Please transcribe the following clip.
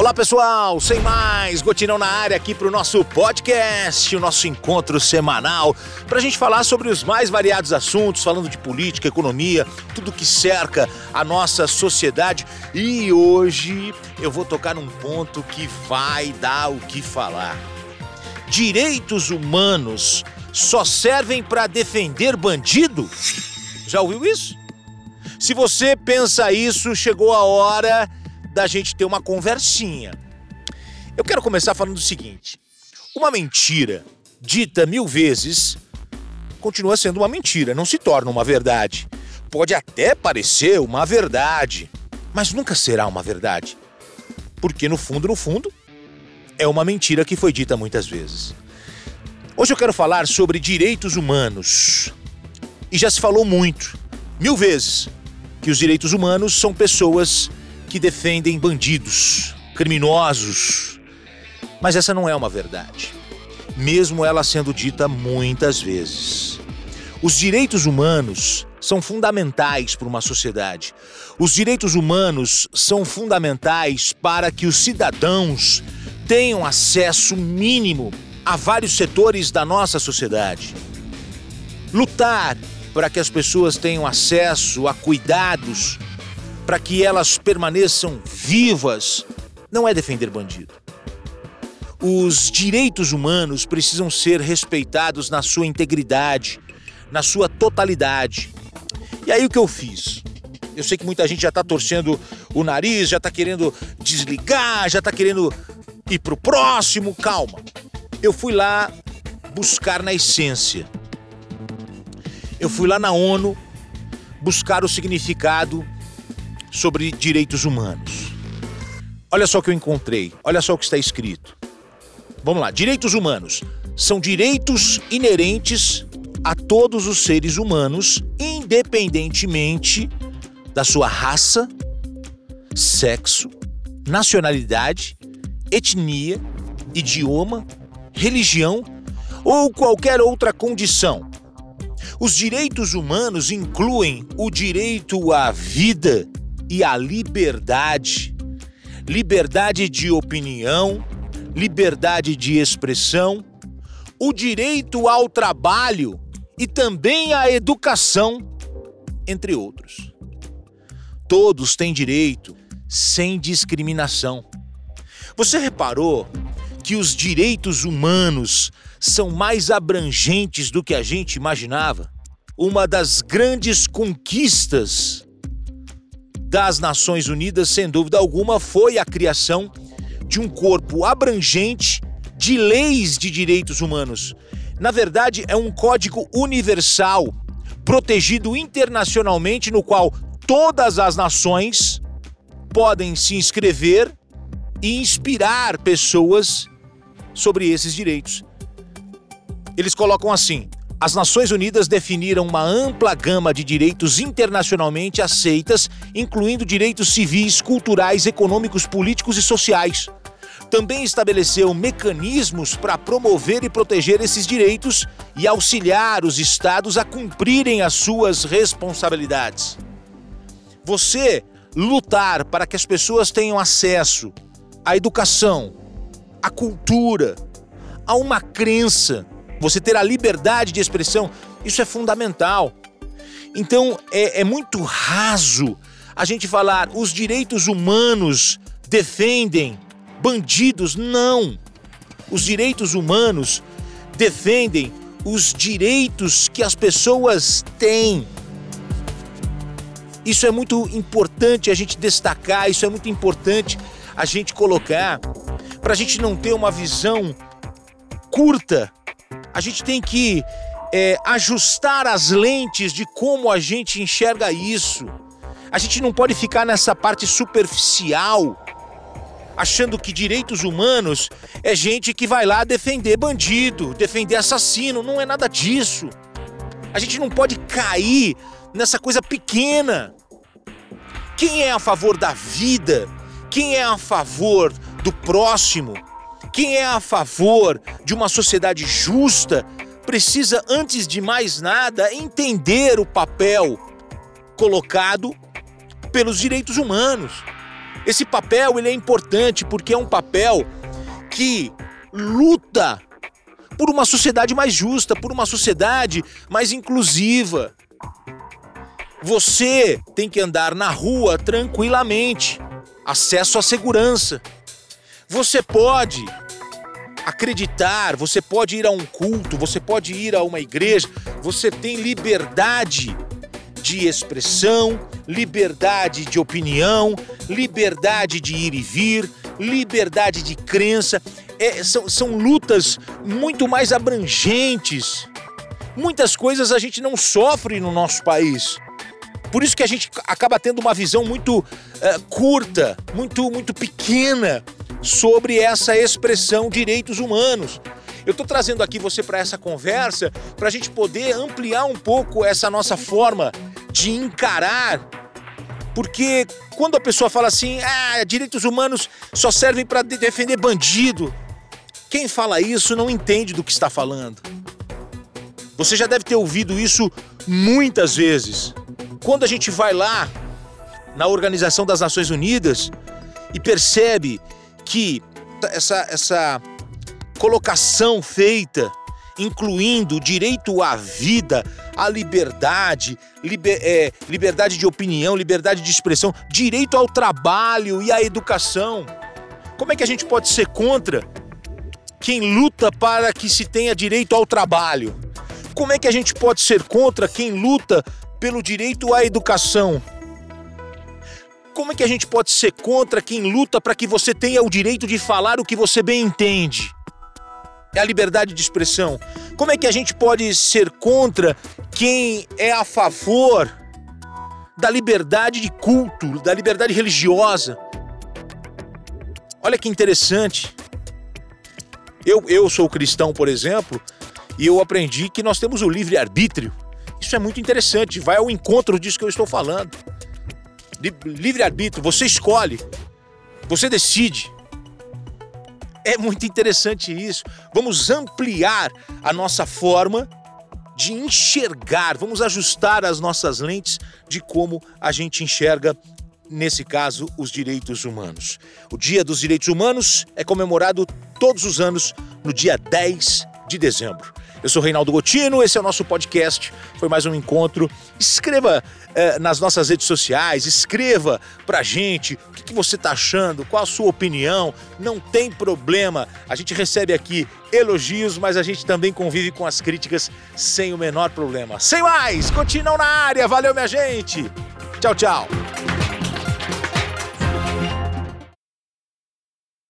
Olá pessoal, sem mais, Gotinão na área aqui para o nosso podcast, o nosso encontro semanal, para a gente falar sobre os mais variados assuntos, falando de política, economia, tudo que cerca a nossa sociedade. E hoje eu vou tocar num ponto que vai dar o que falar. Direitos humanos só servem para defender bandido? Já ouviu isso? Se você pensa isso, chegou a hora da gente ter uma conversinha. Eu quero começar falando o seguinte: uma mentira dita mil vezes continua sendo uma mentira, não se torna uma verdade. Pode até parecer uma verdade, mas nunca será uma verdade. Porque no fundo, no fundo, é uma mentira que foi dita muitas vezes. Hoje eu quero falar sobre direitos humanos. E já se falou muito, mil vezes, que os direitos humanos são pessoas que defendem bandidos, criminosos. Mas essa não é uma verdade, mesmo ela sendo dita muitas vezes. Os direitos humanos são fundamentais para uma sociedade. Os direitos humanos são fundamentais para que os cidadãos tenham acesso mínimo a vários setores da nossa sociedade. Lutar para que as pessoas tenham acesso a cuidados para que elas permaneçam vivas, não é defender bandido. Os direitos humanos precisam ser respeitados na sua integridade, na sua totalidade. E aí o que eu fiz? Eu sei que muita gente já está torcendo o nariz, já está querendo desligar, já está querendo ir para o próximo. Calma. Eu fui lá buscar na essência. Eu fui lá na ONU buscar o significado sobre direitos humanos. Olha só o que eu encontrei, olha só o que está escrito. Vamos lá, direitos humanos são direitos inerentes a todos os seres humanos, independentemente da sua raça, sexo, nacionalidade, etnia, idioma, religião ou qualquer outra condição. Os direitos humanos incluem o direito à vida, e a liberdade. Liberdade de opinião, liberdade de expressão, o direito ao trabalho e também à educação, entre outros. Todos têm direito, sem discriminação. Você reparou que os direitos humanos são mais abrangentes do que a gente imaginava? Uma das grandes conquistas das Nações Unidas, sem dúvida alguma, foi a criação de um corpo abrangente de leis de direitos humanos. Na verdade, é um código universal, protegido internacionalmente, no qual todas as nações podem se inscrever e inspirar pessoas sobre esses direitos. Eles colocam assim: as Nações Unidas definiram uma ampla gama de direitos internacionalmente aceitas, incluindo direitos civis, culturais, econômicos, políticos e sociais. Também estabeleceu mecanismos para promover e proteger esses direitos e auxiliar os estados a cumprirem as suas responsabilidades. Você lutar para que as pessoas tenham acesso à educação, à cultura, a uma crença, você ter a liberdade de expressão, isso é fundamental. Então é, é muito raso a gente falar os direitos humanos defendem bandidos. Não! Os direitos humanos defendem os direitos que as pessoas têm. Isso é muito importante a gente destacar, isso é muito importante a gente colocar, para a gente não ter uma visão curta a gente tem que é, ajustar as lentes de como a gente enxerga isso. A gente não pode ficar nessa parte superficial, achando que direitos humanos é gente que vai lá defender bandido, defender assassino. Não é nada disso. A gente não pode cair nessa coisa pequena. Quem é a favor da vida? Quem é a favor do próximo? Quem é a favor de uma sociedade justa precisa, antes de mais nada, entender o papel colocado pelos direitos humanos. Esse papel ele é importante porque é um papel que luta por uma sociedade mais justa, por uma sociedade mais inclusiva. Você tem que andar na rua tranquilamente, acesso à segurança. Você pode acreditar, você pode ir a um culto, você pode ir a uma igreja, você tem liberdade de expressão, liberdade de opinião, liberdade de ir e vir, liberdade de crença. É, são, são lutas muito mais abrangentes. Muitas coisas a gente não sofre no nosso país. Por isso que a gente acaba tendo uma visão muito uh, curta, muito, muito pequena sobre essa expressão direitos humanos. Eu estou trazendo aqui você para essa conversa para a gente poder ampliar um pouco essa nossa forma de encarar. Porque quando a pessoa fala assim, ah, direitos humanos só servem para defender bandido, quem fala isso não entende do que está falando. Você já deve ter ouvido isso muitas vezes. Quando a gente vai lá na Organização das Nações Unidas e percebe que essa, essa colocação feita, incluindo o direito à vida, à liberdade, liber, é, liberdade de opinião, liberdade de expressão, direito ao trabalho e à educação. Como é que a gente pode ser contra quem luta para que se tenha direito ao trabalho? Como é que a gente pode ser contra quem luta pelo direito à educação? Como é que a gente pode ser contra quem luta para que você tenha o direito de falar o que você bem entende? É a liberdade de expressão. Como é que a gente pode ser contra quem é a favor da liberdade de culto, da liberdade religiosa? Olha que interessante. Eu, eu sou cristão, por exemplo, e eu aprendi que nós temos o livre-arbítrio. Isso é muito interessante, vai ao encontro disso que eu estou falando livre-arbítrio, você escolhe, você decide. É muito interessante isso. Vamos ampliar a nossa forma de enxergar, vamos ajustar as nossas lentes de como a gente enxerga, nesse caso, os direitos humanos. O Dia dos Direitos Humanos é comemorado todos os anos no dia 10 de dezembro. Eu sou Reinaldo Gotino, esse é o nosso podcast. Foi mais um encontro. Escreva eh, nas nossas redes sociais, escreva pra gente o que, que você tá achando, qual a sua opinião. Não tem problema. A gente recebe aqui elogios, mas a gente também convive com as críticas sem o menor problema. Sem mais, continuam na área. Valeu, minha gente. Tchau, tchau.